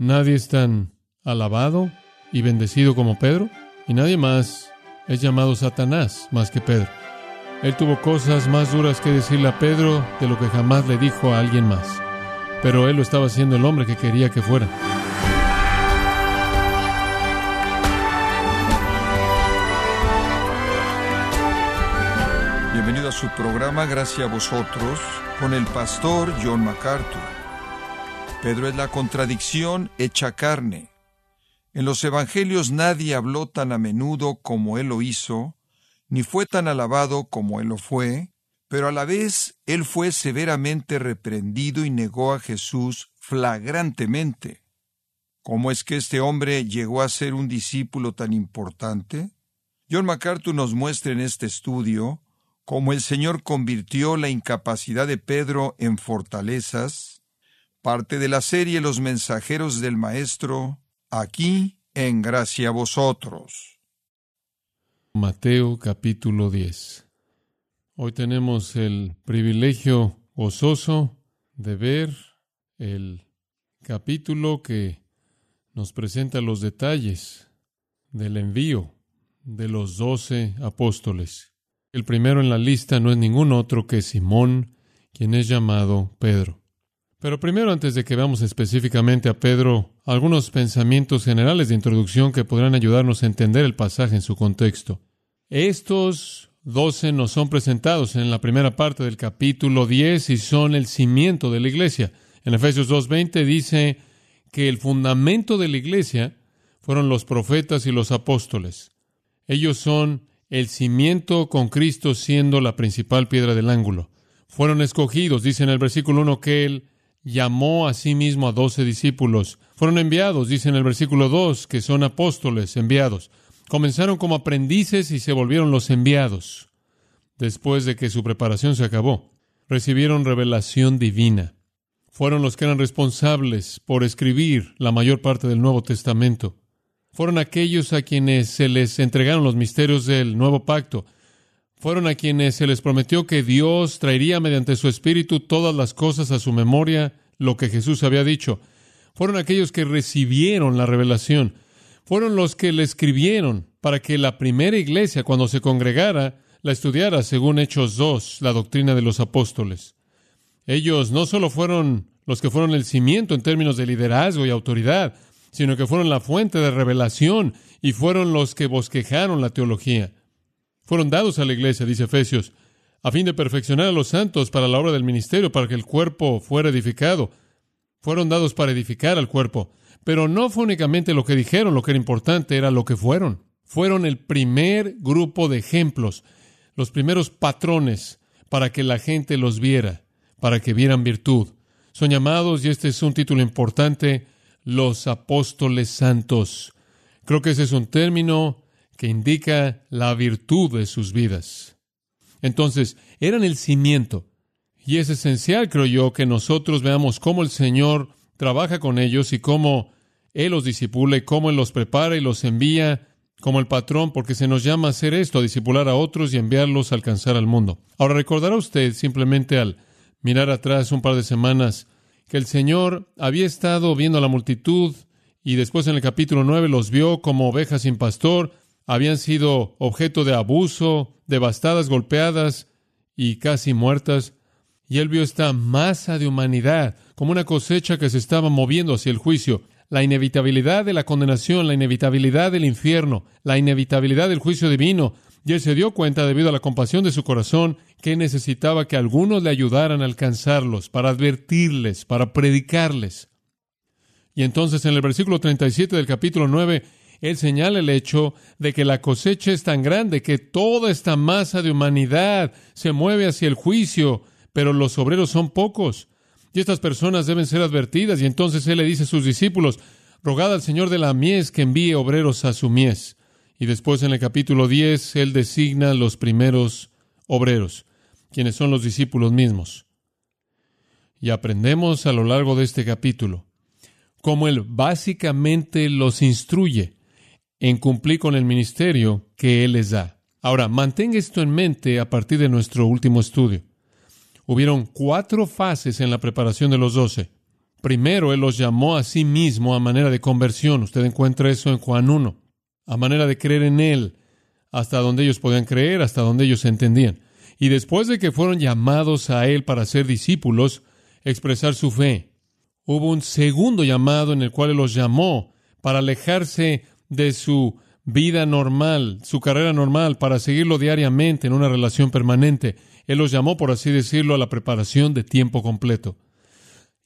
Nadie es tan alabado y bendecido como Pedro, y nadie más es llamado Satanás más que Pedro. Él tuvo cosas más duras que decirle a Pedro de lo que jamás le dijo a alguien más, pero él lo estaba haciendo el hombre que quería que fuera. Bienvenido a su programa Gracias a vosotros con el pastor John MacArthur. Pedro es la contradicción hecha carne. En los Evangelios nadie habló tan a menudo como él lo hizo, ni fue tan alabado como él lo fue, pero a la vez él fue severamente reprendido y negó a Jesús flagrantemente. ¿Cómo es que este hombre llegó a ser un discípulo tan importante? John MacArthur nos muestra en este estudio cómo el Señor convirtió la incapacidad de Pedro en fortalezas, parte de la serie Los mensajeros del Maestro, aquí en Gracia a vosotros. Mateo capítulo 10. Hoy tenemos el privilegio gozoso de ver el capítulo que nos presenta los detalles del envío de los doce apóstoles. El primero en la lista no es ningún otro que Simón, quien es llamado Pedro. Pero primero, antes de que veamos específicamente a Pedro, algunos pensamientos generales de introducción que podrán ayudarnos a entender el pasaje en su contexto. Estos doce nos son presentados en la primera parte del capítulo 10 y son el cimiento de la iglesia. En Efesios 2.20 dice que el fundamento de la iglesia fueron los profetas y los apóstoles. Ellos son el cimiento con Cristo siendo la principal piedra del ángulo. Fueron escogidos, dice en el versículo 1 que Él llamó a sí mismo a doce discípulos. Fueron enviados, dice en el versículo 2, que son apóstoles enviados. Comenzaron como aprendices y se volvieron los enviados. Después de que su preparación se acabó, recibieron revelación divina. Fueron los que eran responsables por escribir la mayor parte del Nuevo Testamento. Fueron aquellos a quienes se les entregaron los misterios del nuevo pacto fueron a quienes se les prometió que Dios traería mediante su Espíritu todas las cosas a su memoria, lo que Jesús había dicho. Fueron aquellos que recibieron la revelación. Fueron los que le escribieron para que la primera iglesia, cuando se congregara, la estudiara según Hechos 2, la doctrina de los apóstoles. Ellos no solo fueron los que fueron el cimiento en términos de liderazgo y autoridad, sino que fueron la fuente de revelación y fueron los que bosquejaron la teología fueron dados a la iglesia, dice Efesios, a fin de perfeccionar a los santos para la obra del ministerio, para que el cuerpo fuera edificado. Fueron dados para edificar al cuerpo. Pero no fue únicamente lo que dijeron, lo que era importante era lo que fueron. Fueron el primer grupo de ejemplos, los primeros patrones para que la gente los viera, para que vieran virtud. Son llamados, y este es un título importante, los apóstoles santos. Creo que ese es un término que indica la virtud de sus vidas. Entonces, eran el cimiento. Y es esencial, creo yo, que nosotros veamos cómo el Señor trabaja con ellos y cómo Él los disipula y cómo Él los prepara y los envía como el patrón, porque se nos llama a hacer esto, a disipular a otros y enviarlos a alcanzar al mundo. Ahora, recordará usted simplemente al mirar atrás un par de semanas que el Señor había estado viendo a la multitud y después en el capítulo 9 los vio como ovejas sin pastor habían sido objeto de abuso, devastadas, golpeadas y casi muertas. Y él vio esta masa de humanidad como una cosecha que se estaba moviendo hacia el juicio, la inevitabilidad de la condenación, la inevitabilidad del infierno, la inevitabilidad del juicio divino. Y él se dio cuenta, debido a la compasión de su corazón, que necesitaba que algunos le ayudaran a alcanzarlos, para advertirles, para predicarles. Y entonces en el versículo 37 del capítulo 9, él señala el hecho de que la cosecha es tan grande que toda esta masa de humanidad se mueve hacia el juicio, pero los obreros son pocos. Y estas personas deben ser advertidas. Y entonces Él le dice a sus discípulos, rogad al Señor de la mies que envíe obreros a su mies. Y después en el capítulo 10, Él designa los primeros obreros, quienes son los discípulos mismos. Y aprendemos a lo largo de este capítulo cómo Él básicamente los instruye en cumplir con el ministerio que Él les da. Ahora, mantenga esto en mente a partir de nuestro último estudio. Hubieron cuatro fases en la preparación de los doce. Primero, Él los llamó a sí mismo a manera de conversión. Usted encuentra eso en Juan 1. A manera de creer en Él, hasta donde ellos podían creer, hasta donde ellos entendían. Y después de que fueron llamados a Él para ser discípulos, expresar su fe, hubo un segundo llamado en el cual Él los llamó para alejarse de su vida normal, su carrera normal, para seguirlo diariamente en una relación permanente. Él los llamó, por así decirlo, a la preparación de tiempo completo.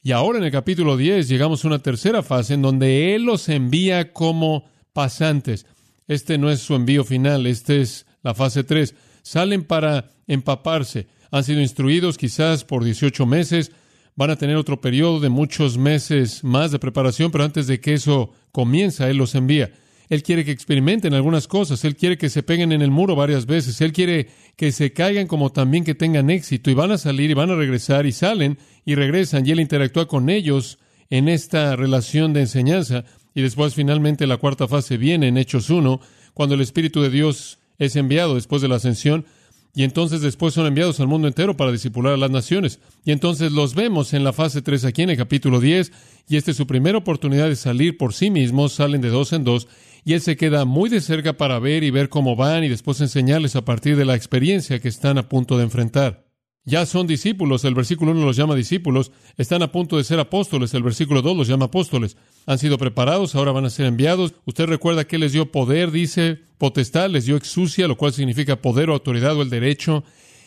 Y ahora en el capítulo 10 llegamos a una tercera fase en donde Él los envía como pasantes. Este no es su envío final, esta es la fase 3. Salen para empaparse. Han sido instruidos quizás por 18 meses. Van a tener otro periodo de muchos meses más de preparación, pero antes de que eso comienza, Él los envía. Él quiere que experimenten algunas cosas, Él quiere que se peguen en el muro varias veces, Él quiere que se caigan como también que tengan éxito. Y van a salir y van a regresar y salen y regresan. Y Él interactúa con ellos en esta relación de enseñanza. Y después finalmente la cuarta fase viene en Hechos 1, cuando el Espíritu de Dios es enviado después de la ascensión y entonces después son enviados al mundo entero para discipular a las naciones. Y entonces los vemos en la fase 3 aquí en el capítulo 10, y esta es su primera oportunidad de salir por sí mismos, salen de dos en dos, y él se queda muy de cerca para ver y ver cómo van y después enseñarles a partir de la experiencia que están a punto de enfrentar. Ya son discípulos, el versículo 1 los llama discípulos, están a punto de ser apóstoles, el versículo 2 los llama apóstoles. Han sido preparados, ahora van a ser enviados. Usted recuerda que les dio poder, dice, potestad, les dio exusia, lo cual significa poder o autoridad o el derecho.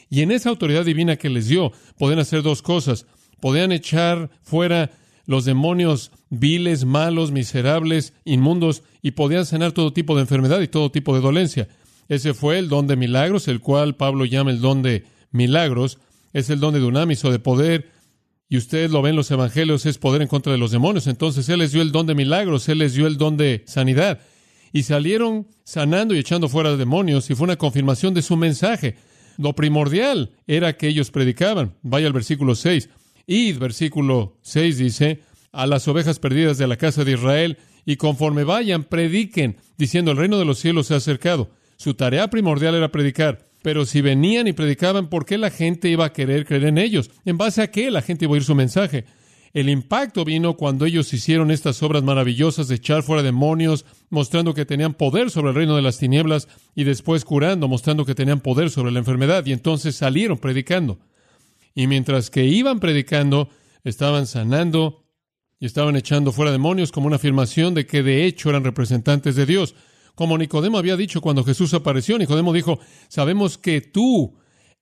Y en esa autoridad divina que les dio, podían hacer dos cosas. Podían echar fuera los demonios viles, malos, miserables, inmundos, y podían sanar todo tipo de enfermedad y todo tipo de dolencia. Ese fue el don de milagros, el cual Pablo llama el don de milagros. Es el don de dunamis o de poder. Y ustedes lo ven en los evangelios, es poder en contra de los demonios. Entonces Él les dio el don de milagros, Él les dio el don de sanidad. Y salieron sanando y echando fuera demonios, y fue una confirmación de su mensaje. Lo primordial era que ellos predicaban. Vaya al versículo 6. Id, versículo 6 dice, a las ovejas perdidas de la casa de Israel, y conforme vayan, prediquen, diciendo, el reino de los cielos se ha acercado. Su tarea primordial era predicar. Pero si venían y predicaban, ¿por qué la gente iba a querer creer en ellos? ¿En base a qué la gente iba a oír su mensaje? El impacto vino cuando ellos hicieron estas obras maravillosas de echar fuera demonios, mostrando que tenían poder sobre el reino de las tinieblas, y después curando, mostrando que tenían poder sobre la enfermedad, y entonces salieron predicando. Y mientras que iban predicando, estaban sanando y estaban echando fuera demonios como una afirmación de que de hecho eran representantes de Dios. Como Nicodemo había dicho cuando Jesús apareció, Nicodemo dijo, sabemos que tú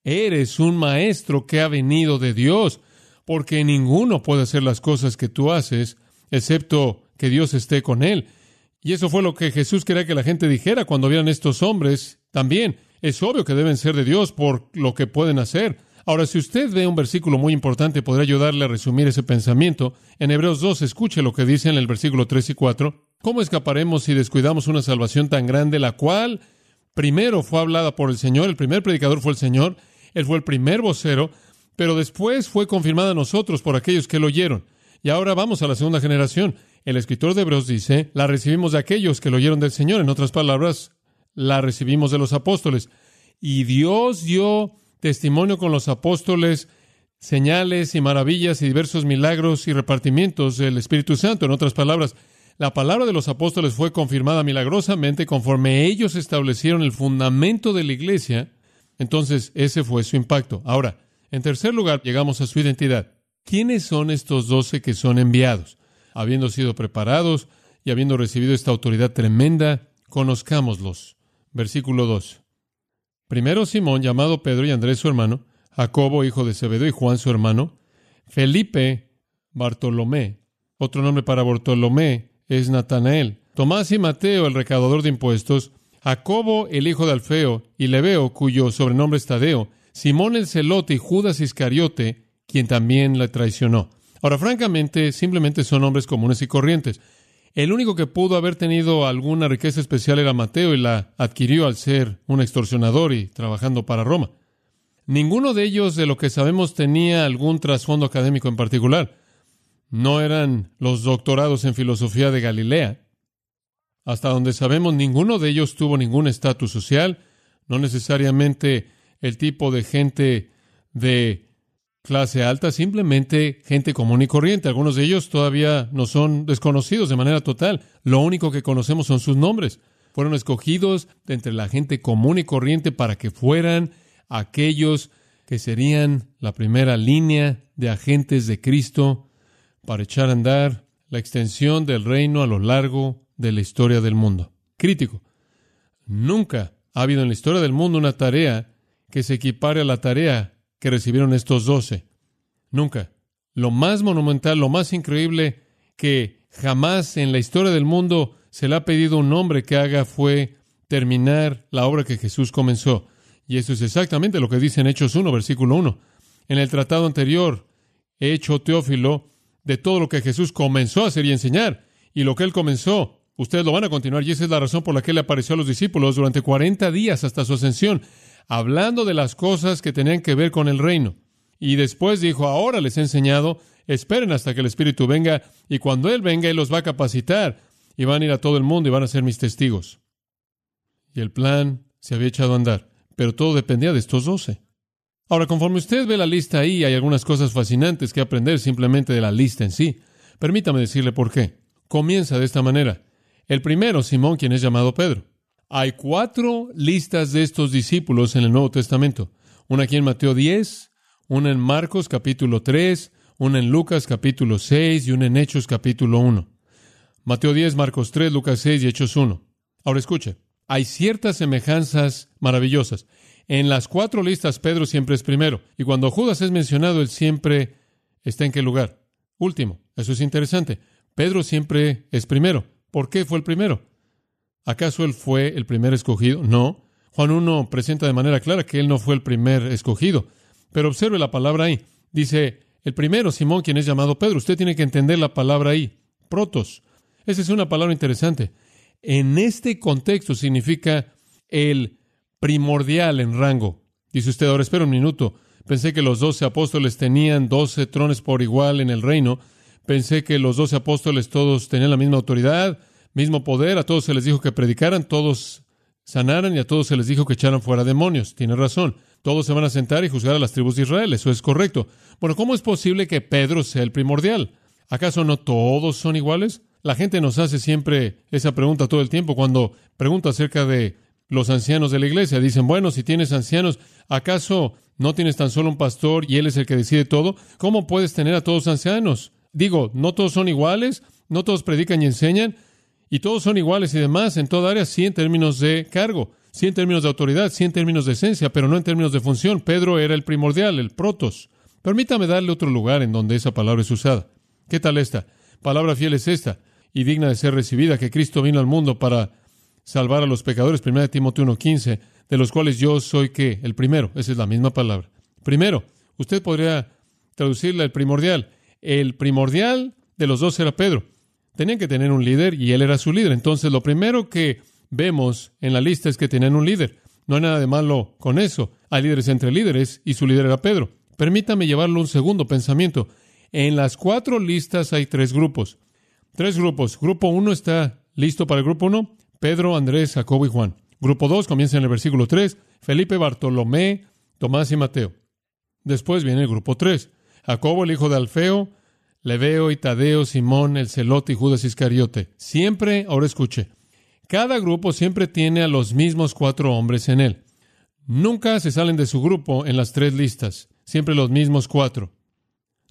eres un maestro que ha venido de Dios, porque ninguno puede hacer las cosas que tú haces, excepto que Dios esté con él. Y eso fue lo que Jesús quería que la gente dijera cuando vieran estos hombres. También es obvio que deben ser de Dios por lo que pueden hacer. Ahora, si usted ve un versículo muy importante, podrá ayudarle a resumir ese pensamiento. En Hebreos 2, escuche lo que dice en el versículo 3 y 4. ¿Cómo escaparemos si descuidamos una salvación tan grande, la cual primero fue hablada por el Señor? El primer predicador fue el Señor, Él fue el primer vocero, pero después fue confirmada a nosotros por aquellos que lo oyeron. Y ahora vamos a la segunda generación. El escritor de Hebreos dice, la recibimos de aquellos que lo oyeron del Señor. En otras palabras, la recibimos de los apóstoles. Y Dios dio testimonio con los apóstoles, señales y maravillas y diversos milagros y repartimientos del Espíritu Santo. En otras palabras, la palabra de los apóstoles fue confirmada milagrosamente conforme ellos establecieron el fundamento de la iglesia. Entonces, ese fue su impacto. Ahora, en tercer lugar, llegamos a su identidad. ¿Quiénes son estos doce que son enviados? Habiendo sido preparados y habiendo recibido esta autoridad tremenda, conozcámoslos. Versículo 2. Primero Simón, llamado Pedro y Andrés su hermano, Jacobo, hijo de Zebedeo, y Juan su hermano, Felipe, Bartolomé, otro nombre para Bartolomé es Natanael, Tomás y Mateo, el recaudador de impuestos, Jacobo, el hijo de Alfeo, y Leveo, cuyo sobrenombre es Tadeo, Simón el celote y Judas Iscariote, quien también le traicionó. Ahora, francamente, simplemente son nombres comunes y corrientes. El único que pudo haber tenido alguna riqueza especial era Mateo y la adquirió al ser un extorsionador y trabajando para Roma. Ninguno de ellos, de lo que sabemos, tenía algún trasfondo académico en particular. No eran los doctorados en filosofía de Galilea. Hasta donde sabemos, ninguno de ellos tuvo ningún estatus social, no necesariamente el tipo de gente de clase alta, simplemente gente común y corriente. Algunos de ellos todavía no son desconocidos de manera total. Lo único que conocemos son sus nombres. Fueron escogidos de entre la gente común y corriente para que fueran aquellos que serían la primera línea de agentes de Cristo para echar a andar la extensión del reino a lo largo de la historia del mundo. Crítico. Nunca ha habido en la historia del mundo una tarea que se equipare a la tarea que recibieron estos doce. Nunca. Lo más monumental, lo más increíble que jamás en la historia del mundo se le ha pedido un hombre que haga fue terminar la obra que Jesús comenzó. Y eso es exactamente lo que dice en Hechos 1, versículo 1. En el tratado anterior, he hecho Teófilo de todo lo que Jesús comenzó a hacer y enseñar. Y lo que él comenzó, ustedes lo van a continuar. Y esa es la razón por la que él apareció a los discípulos durante 40 días hasta su ascensión, hablando de las cosas que tenían que ver con el reino. Y después dijo, ahora les he enseñado, esperen hasta que el Espíritu venga, y cuando Él venga, Él los va a capacitar, y van a ir a todo el mundo y van a ser mis testigos. Y el plan se había echado a andar, pero todo dependía de estos doce. Ahora, conforme usted ve la lista ahí, hay algunas cosas fascinantes que aprender simplemente de la lista en sí. Permítame decirle por qué. Comienza de esta manera. El primero, Simón, quien es llamado Pedro. Hay cuatro listas de estos discípulos en el Nuevo Testamento. Una aquí en Mateo 10, una en Marcos capítulo 3, una en Lucas capítulo 6 y una en Hechos capítulo 1. Mateo 10, Marcos 3, Lucas 6 y Hechos 1. Ahora escuche, hay ciertas semejanzas maravillosas. En las cuatro listas Pedro siempre es primero, y cuando Judas es mencionado, él siempre está en qué lugar? Último. Eso es interesante. Pedro siempre es primero. ¿Por qué fue el primero? ¿Acaso él fue el primer escogido? No. Juan 1 presenta de manera clara que él no fue el primer escogido. Pero observe la palabra ahí. Dice, el primero, Simón, quien es llamado Pedro. Usted tiene que entender la palabra ahí. Protos. Esa es una palabra interesante. En este contexto significa el primordial en rango. Dice usted, ahora espera un minuto. Pensé que los doce apóstoles tenían doce trones por igual en el reino. Pensé que los doce apóstoles todos tenían la misma autoridad, mismo poder. A todos se les dijo que predicaran, todos sanaran y a todos se les dijo que echaran fuera demonios. Tiene razón. Todos se van a sentar y juzgar a las tribus de Israel. Eso es correcto. Bueno, ¿cómo es posible que Pedro sea el primordial? ¿Acaso no todos son iguales? La gente nos hace siempre esa pregunta todo el tiempo cuando pregunta acerca de los ancianos de la iglesia. Dicen, bueno, si tienes ancianos, ¿acaso no tienes tan solo un pastor y él es el que decide todo? ¿Cómo puedes tener a todos ancianos? Digo, ¿no todos son iguales? ¿No todos predican y enseñan? Y todos son iguales y demás en toda área, sí en términos de cargo, sí en términos de autoridad, sí en términos de esencia, pero no en términos de función. Pedro era el primordial, el protos. Permítame darle otro lugar en donde esa palabra es usada. ¿Qué tal esta? Palabra fiel es esta y digna de ser recibida, que Cristo vino al mundo para salvar a los pecadores, 1 Timoteo 1.15, de los cuales yo soy que el primero, esa es la misma palabra. Primero, usted podría traducirla el primordial. El primordial de los dos era Pedro. Tenían que tener un líder y él era su líder. Entonces, lo primero que vemos en la lista es que tenían un líder. No hay nada de malo con eso. Hay líderes entre líderes y su líder era Pedro. Permítame llevarlo un segundo pensamiento. En las cuatro listas hay tres grupos. Tres grupos. Grupo uno está listo para el grupo uno. Pedro, Andrés, Jacobo y Juan. Grupo 2 comienza en el versículo 3, Felipe, Bartolomé, Tomás y Mateo. Después viene el grupo 3, Jacobo, el hijo de Alfeo, Leveo y Tadeo, Simón, el celote y Judas Iscariote. Siempre, ahora escuche, cada grupo siempre tiene a los mismos cuatro hombres en él. Nunca se salen de su grupo en las tres listas, siempre los mismos cuatro.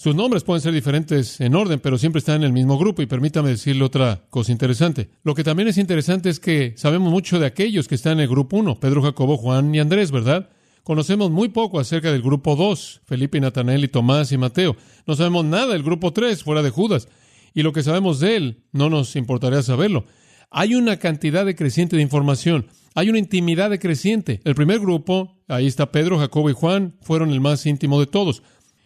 Sus nombres pueden ser diferentes en orden, pero siempre están en el mismo grupo. Y permítame decirle otra cosa interesante. Lo que también es interesante es que sabemos mucho de aquellos que están en el grupo 1, Pedro, Jacobo, Juan y Andrés, ¿verdad? Conocemos muy poco acerca del grupo 2, Felipe, Natanael y Tomás y Mateo. No sabemos nada del grupo 3, fuera de Judas. Y lo que sabemos de él, no nos importaría saberlo. Hay una cantidad de creciente de información. Hay una intimidad de creciente. El primer grupo, ahí está Pedro, Jacobo y Juan, fueron el más íntimo de todos.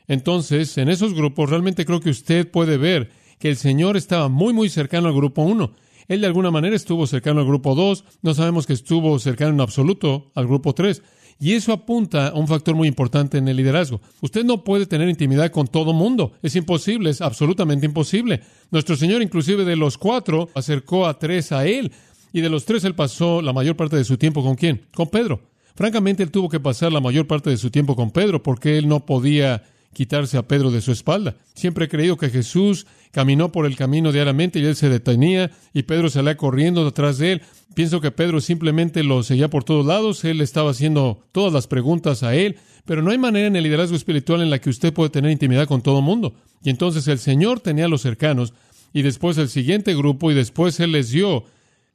Entonces, en esos grupos, realmente creo que usted puede ver que el Señor estaba muy, muy cercano al grupo 1. Él de alguna manera estuvo cercano al grupo 2. No sabemos que estuvo cercano en absoluto al grupo 3. Y eso apunta a un factor muy importante en el liderazgo. Usted no puede tener intimidad con todo mundo. Es imposible, es absolutamente imposible. Nuestro Señor, inclusive de los cuatro, acercó a tres a Él. Y de los tres, Él pasó la mayor parte de su tiempo con quién? Con Pedro. Francamente, Él tuvo que pasar la mayor parte de su tiempo con Pedro porque Él no podía quitarse a Pedro de su espalda. Siempre he creído que Jesús caminó por el camino diariamente y él se detenía y Pedro salía corriendo detrás de él. Pienso que Pedro simplemente lo seguía por todos lados, él estaba haciendo todas las preguntas a él, pero no hay manera en el liderazgo espiritual en la que usted puede tener intimidad con todo el mundo. Y entonces el Señor tenía a los cercanos y después el siguiente grupo y después Él les dio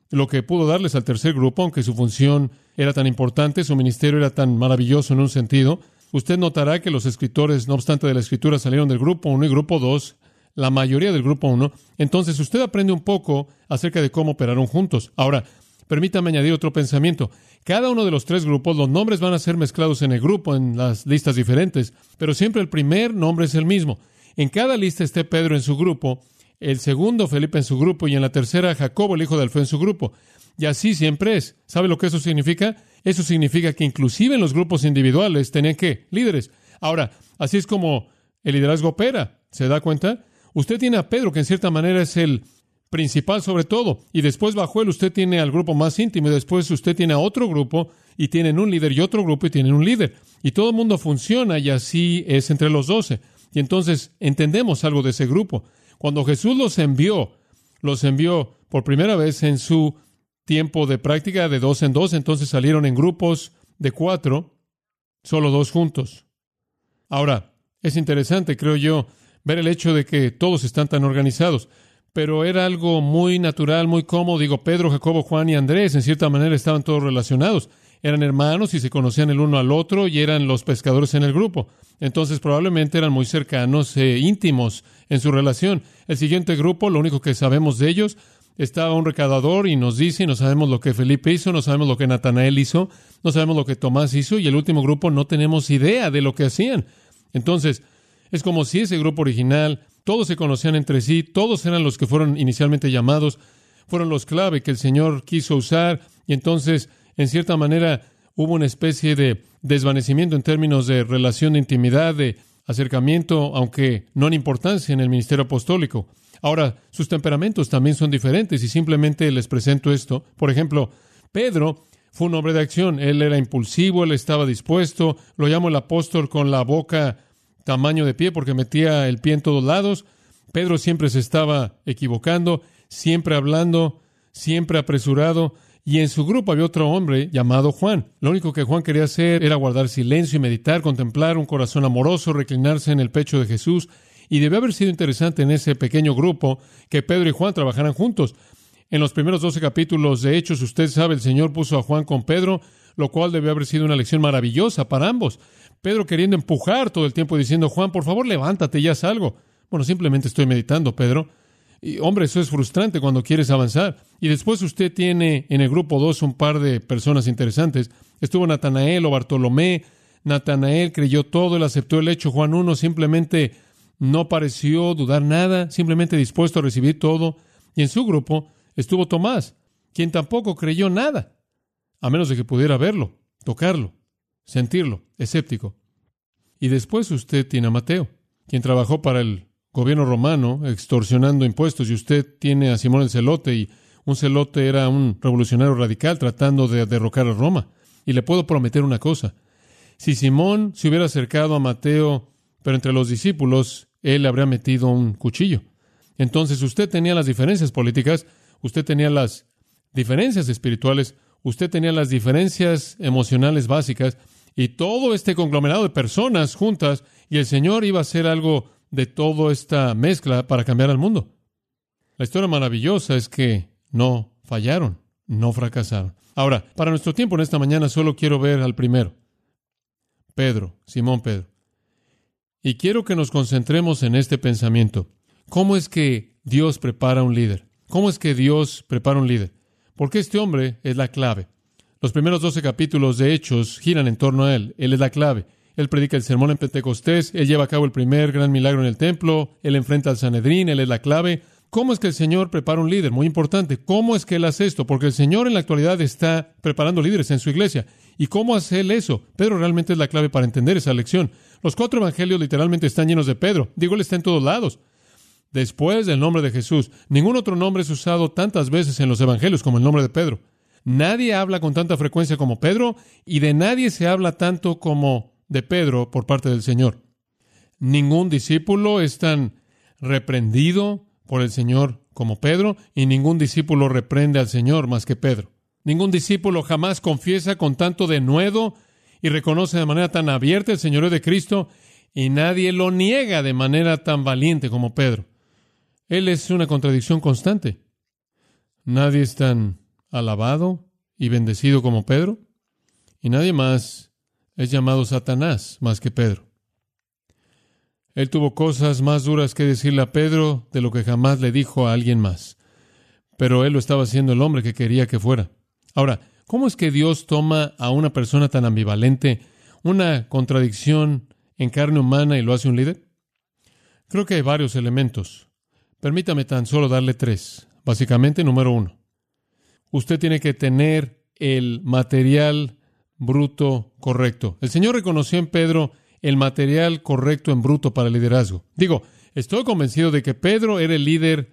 lo que pudo darles al tercer grupo, aunque su función era tan importante, su ministerio era tan maravilloso en un sentido. Usted notará que los escritores, no obstante de la escritura, salieron del grupo 1 y grupo 2, la mayoría del grupo 1. Entonces usted aprende un poco acerca de cómo operaron juntos. Ahora, permítame añadir otro pensamiento. Cada uno de los tres grupos, los nombres van a ser mezclados en el grupo, en las listas diferentes, pero siempre el primer nombre es el mismo. En cada lista esté Pedro en su grupo, el segundo Felipe en su grupo y en la tercera Jacobo, el hijo de Alfeo, en su grupo. Y así siempre es. ¿Sabe lo que eso significa? Eso significa que inclusive en los grupos individuales tenían que líderes. Ahora, así es como el liderazgo opera. ¿Se da cuenta? Usted tiene a Pedro, que en cierta manera es el principal sobre todo, y después bajo él usted tiene al grupo más íntimo, y después usted tiene a otro grupo, y tienen un líder, y otro grupo, y tienen un líder. Y todo el mundo funciona, y así es entre los doce. Y entonces entendemos algo de ese grupo. Cuando Jesús los envió, los envió por primera vez en su tiempo de práctica de dos en dos, entonces salieron en grupos de cuatro, solo dos juntos. Ahora, es interesante, creo yo, ver el hecho de que todos están tan organizados, pero era algo muy natural, muy cómodo. Digo, Pedro, Jacobo, Juan y Andrés, en cierta manera, estaban todos relacionados. Eran hermanos y se conocían el uno al otro y eran los pescadores en el grupo. Entonces probablemente eran muy cercanos e íntimos en su relación. El siguiente grupo, lo único que sabemos de ellos, estaba un recaudador y nos dice, no sabemos lo que Felipe hizo, no sabemos lo que Natanael hizo, no sabemos lo que Tomás hizo, y el último grupo no tenemos idea de lo que hacían. Entonces, es como si ese grupo original, todos se conocían entre sí, todos eran los que fueron inicialmente llamados, fueron los clave que el Señor quiso usar, y entonces, en cierta manera, hubo una especie de desvanecimiento en términos de relación de intimidad, de acercamiento, aunque no en importancia en el ministerio apostólico. Ahora, sus temperamentos también son diferentes y simplemente les presento esto. Por ejemplo, Pedro fue un hombre de acción. Él era impulsivo, él estaba dispuesto. Lo llamo el apóstol con la boca tamaño de pie porque metía el pie en todos lados. Pedro siempre se estaba equivocando, siempre hablando, siempre apresurado. Y en su grupo había otro hombre llamado Juan. Lo único que Juan quería hacer era guardar silencio y meditar, contemplar un corazón amoroso, reclinarse en el pecho de Jesús. Y debe haber sido interesante en ese pequeño grupo que Pedro y Juan trabajaran juntos. En los primeros doce capítulos de Hechos, usted sabe, el Señor puso a Juan con Pedro, lo cual debe haber sido una lección maravillosa para ambos. Pedro queriendo empujar todo el tiempo diciendo, Juan, por favor, levántate, ya salgo. Bueno, simplemente estoy meditando, Pedro. Y hombre, eso es frustrante cuando quieres avanzar. Y después usted tiene en el grupo 2 un par de personas interesantes. Estuvo Natanael o Bartolomé. Natanael creyó todo, él aceptó el hecho. Juan 1 simplemente no pareció dudar nada, simplemente dispuesto a recibir todo. Y en su grupo estuvo Tomás, quien tampoco creyó nada, a menos de que pudiera verlo, tocarlo, sentirlo, escéptico. Y después usted tiene a Mateo, quien trabajó para el gobierno romano extorsionando impuestos y usted tiene a Simón el Celote y un celote era un revolucionario radical tratando de derrocar a Roma. Y le puedo prometer una cosa. Si Simón se hubiera acercado a Mateo, pero entre los discípulos, él habría metido un cuchillo. Entonces usted tenía las diferencias políticas, usted tenía las diferencias espirituales, usted tenía las diferencias emocionales básicas y todo este conglomerado de personas juntas y el Señor iba a hacer algo de toda esta mezcla para cambiar al mundo. La historia maravillosa es que no fallaron, no fracasaron. Ahora, para nuestro tiempo en esta mañana solo quiero ver al primero, Pedro, Simón Pedro. Y quiero que nos concentremos en este pensamiento. ¿Cómo es que Dios prepara un líder? ¿Cómo es que Dios prepara un líder? Porque este hombre es la clave. Los primeros doce capítulos de Hechos giran en torno a él. Él es la clave. Él predica el sermón en Pentecostés, él lleva a cabo el primer gran milagro en el templo, él enfrenta al Sanedrín, él es la clave. ¿Cómo es que el Señor prepara un líder? Muy importante. ¿Cómo es que Él hace esto? Porque el Señor en la actualidad está preparando líderes en su iglesia. ¿Y cómo hace Él eso? Pedro realmente es la clave para entender esa lección. Los cuatro evangelios literalmente están llenos de Pedro. Digo, Él está en todos lados. Después del nombre de Jesús, ningún otro nombre es usado tantas veces en los evangelios como el nombre de Pedro. Nadie habla con tanta frecuencia como Pedro y de nadie se habla tanto como de Pedro por parte del Señor. Ningún discípulo es tan reprendido por el Señor como Pedro, y ningún discípulo reprende al Señor más que Pedro. Ningún discípulo jamás confiesa con tanto denuedo y reconoce de manera tan abierta el Señor de Cristo, y nadie lo niega de manera tan valiente como Pedro. Él es una contradicción constante. Nadie es tan alabado y bendecido como Pedro, y nadie más es llamado Satanás más que Pedro. Él tuvo cosas más duras que decirle a Pedro de lo que jamás le dijo a alguien más. Pero él lo estaba haciendo el hombre que quería que fuera. Ahora, ¿cómo es que Dios toma a una persona tan ambivalente, una contradicción en carne humana y lo hace un líder? Creo que hay varios elementos. Permítame tan solo darle tres. Básicamente, número uno, usted tiene que tener el material bruto correcto. El Señor reconoció en Pedro el material correcto en bruto para el liderazgo. Digo, estoy convencido de que Pedro era el líder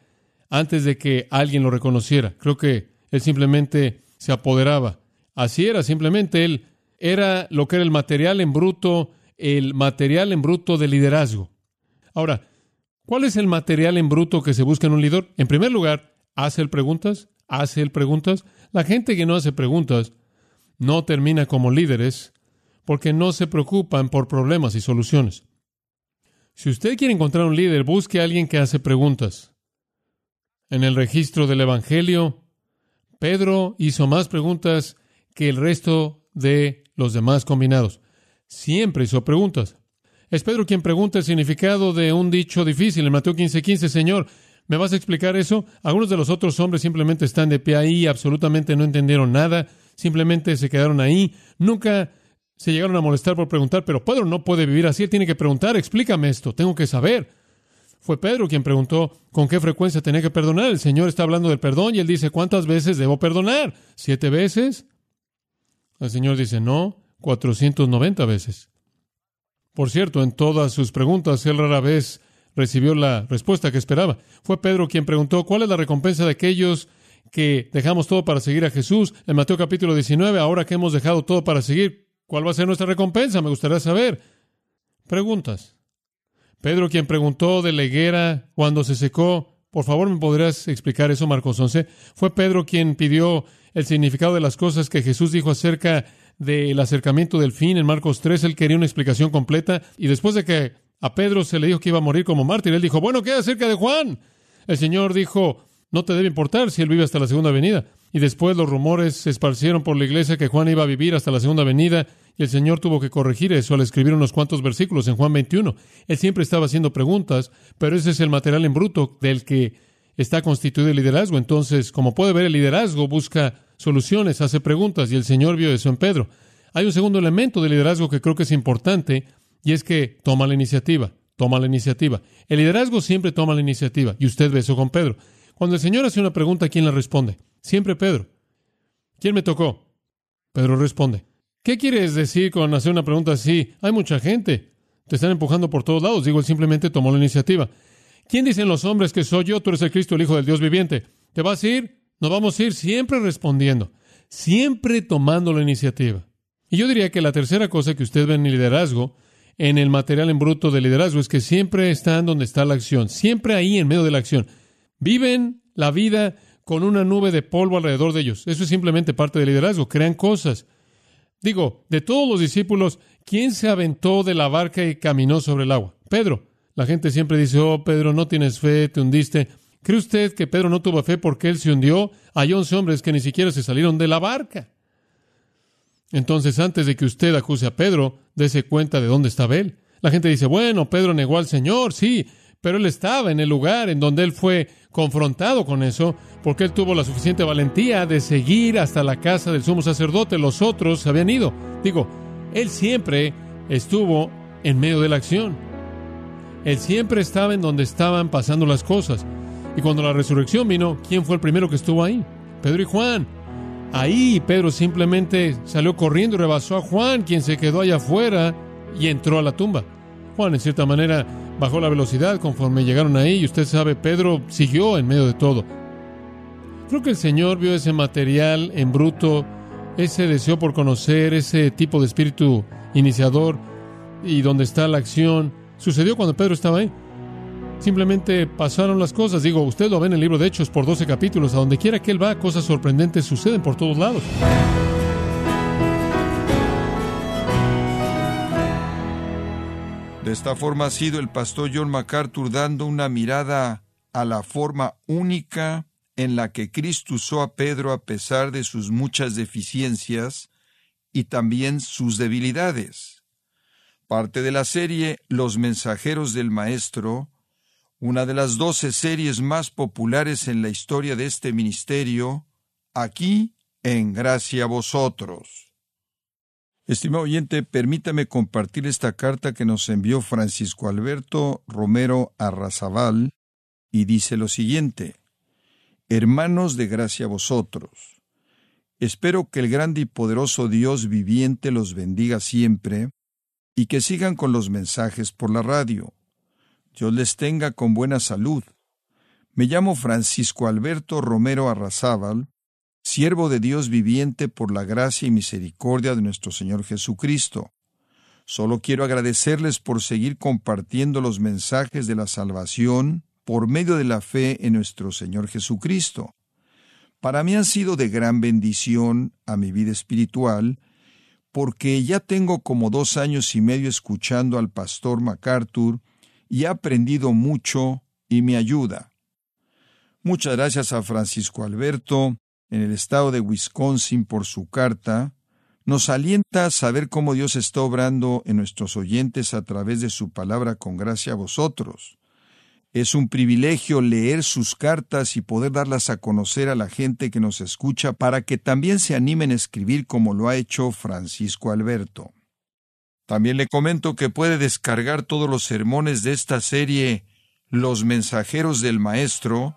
antes de que alguien lo reconociera. Creo que él simplemente se apoderaba. Así era, simplemente él era lo que era el material en bruto, el material en bruto de liderazgo. Ahora, ¿cuál es el material en bruto que se busca en un líder? En primer lugar, hace él preguntas, hace él preguntas. La gente que no hace preguntas no termina como líderes porque no se preocupan por problemas y soluciones. Si usted quiere encontrar un líder, busque a alguien que hace preguntas. En el registro del Evangelio, Pedro hizo más preguntas que el resto de los demás combinados. Siempre hizo preguntas. Es Pedro quien pregunta el significado de un dicho difícil en Mateo 15:15, 15, Señor, ¿me vas a explicar eso? Algunos de los otros hombres simplemente están de pie ahí, absolutamente no entendieron nada, simplemente se quedaron ahí, nunca se llegaron a molestar por preguntar, pero Pedro no puede vivir así, él tiene que preguntar, explícame esto, tengo que saber. Fue Pedro quien preguntó con qué frecuencia tenía que perdonar. El Señor está hablando del perdón y él dice, ¿cuántas veces debo perdonar? ¿Siete veces? El Señor dice, no, 490 veces. Por cierto, en todas sus preguntas, él rara vez recibió la respuesta que esperaba. Fue Pedro quien preguntó, ¿cuál es la recompensa de aquellos que dejamos todo para seguir a Jesús? En Mateo capítulo 19, ahora que hemos dejado todo para seguir, ¿Cuál va a ser nuestra recompensa? Me gustaría saber. Preguntas. Pedro, quien preguntó de la higuera cuando se secó, por favor, ¿me podrías explicar eso, Marcos 11? Fue Pedro quien pidió el significado de las cosas que Jesús dijo acerca del acercamiento del fin en Marcos 3. Él quería una explicación completa y después de que a Pedro se le dijo que iba a morir como mártir, él dijo, bueno, ¿qué acerca de Juan? El Señor dijo, no te debe importar si él vive hasta la segunda venida. Y después los rumores se esparcieron por la iglesia que Juan iba a vivir hasta la segunda venida y el Señor tuvo que corregir eso al escribir unos cuantos versículos en Juan 21. Él siempre estaba haciendo preguntas, pero ese es el material en bruto del que está constituido el liderazgo. Entonces, como puede ver, el liderazgo busca soluciones, hace preguntas y el Señor vio eso en Pedro. Hay un segundo elemento del liderazgo que creo que es importante y es que toma la iniciativa, toma la iniciativa. El liderazgo siempre toma la iniciativa y usted ve eso con Pedro. Cuando el Señor hace una pregunta, ¿quién la responde? Siempre Pedro. ¿Quién me tocó? Pedro responde. ¿Qué quieres decir con hacer una pregunta así? Hay mucha gente. Te están empujando por todos lados. Digo, él simplemente tomó la iniciativa. ¿Quién dicen los hombres que soy yo? Tú eres el Cristo, el Hijo del Dios viviente. ¿Te vas a ir? Nos vamos a ir siempre respondiendo, siempre tomando la iniciativa. Y yo diría que la tercera cosa que usted ve en el liderazgo, en el material en bruto de liderazgo, es que siempre están donde está la acción, siempre ahí en medio de la acción. Viven la vida con una nube de polvo alrededor de ellos. Eso es simplemente parte del liderazgo. Crean cosas. Digo, de todos los discípulos, ¿quién se aventó de la barca y caminó sobre el agua? Pedro. La gente siempre dice, oh, Pedro, no tienes fe, te hundiste. ¿Cree usted que Pedro no tuvo fe porque él se hundió? Hay once hombres que ni siquiera se salieron de la barca. Entonces, antes de que usted acuse a Pedro, dése cuenta de dónde estaba él. La gente dice, bueno, Pedro negó al Señor, sí, pero él estaba en el lugar en donde él fue confrontado con eso, porque él tuvo la suficiente valentía de seguir hasta la casa del sumo sacerdote. Los otros habían ido. Digo, él siempre estuvo en medio de la acción. Él siempre estaba en donde estaban pasando las cosas. Y cuando la resurrección vino, ¿quién fue el primero que estuvo ahí? Pedro y Juan. Ahí Pedro simplemente salió corriendo y rebasó a Juan, quien se quedó allá afuera y entró a la tumba. Juan, en cierta manera, bajó la velocidad conforme llegaron ahí y usted sabe, Pedro siguió en medio de todo. Creo que el Señor vio ese material en bruto, ese deseo por conocer, ese tipo de espíritu iniciador y donde está la acción. sucedió cuando Pedro estaba ahí. Simplemente pasaron las cosas. Digo, usted lo ve en el libro de Hechos por 12 capítulos. A donde quiera que él va, cosas sorprendentes suceden por todos lados. De esta forma ha sido el pastor John MacArthur dando una mirada a la forma única en la que Cristo usó a Pedro a pesar de sus muchas deficiencias y también sus debilidades. Parte de la serie Los mensajeros del Maestro, una de las doce series más populares en la historia de este ministerio, aquí en Gracia a Vosotros. Estimado oyente, permítame compartir esta carta que nos envió Francisco Alberto Romero Arrazabal y dice lo siguiente: Hermanos de gracia vosotros, espero que el grande y poderoso Dios viviente los bendiga siempre y que sigan con los mensajes por la radio. Dios les tenga con buena salud. Me llamo Francisco Alberto Romero Arrazábal siervo de Dios viviente por la gracia y misericordia de nuestro Señor Jesucristo. Solo quiero agradecerles por seguir compartiendo los mensajes de la salvación por medio de la fe en nuestro Señor Jesucristo. Para mí han sido de gran bendición a mi vida espiritual, porque ya tengo como dos años y medio escuchando al pastor MacArthur y he aprendido mucho y me ayuda. Muchas gracias a Francisco Alberto, en el estado de Wisconsin por su carta, nos alienta a saber cómo Dios está obrando en nuestros oyentes a través de su palabra con gracia a vosotros. Es un privilegio leer sus cartas y poder darlas a conocer a la gente que nos escucha para que también se animen a escribir como lo ha hecho Francisco Alberto. También le comento que puede descargar todos los sermones de esta serie Los mensajeros del Maestro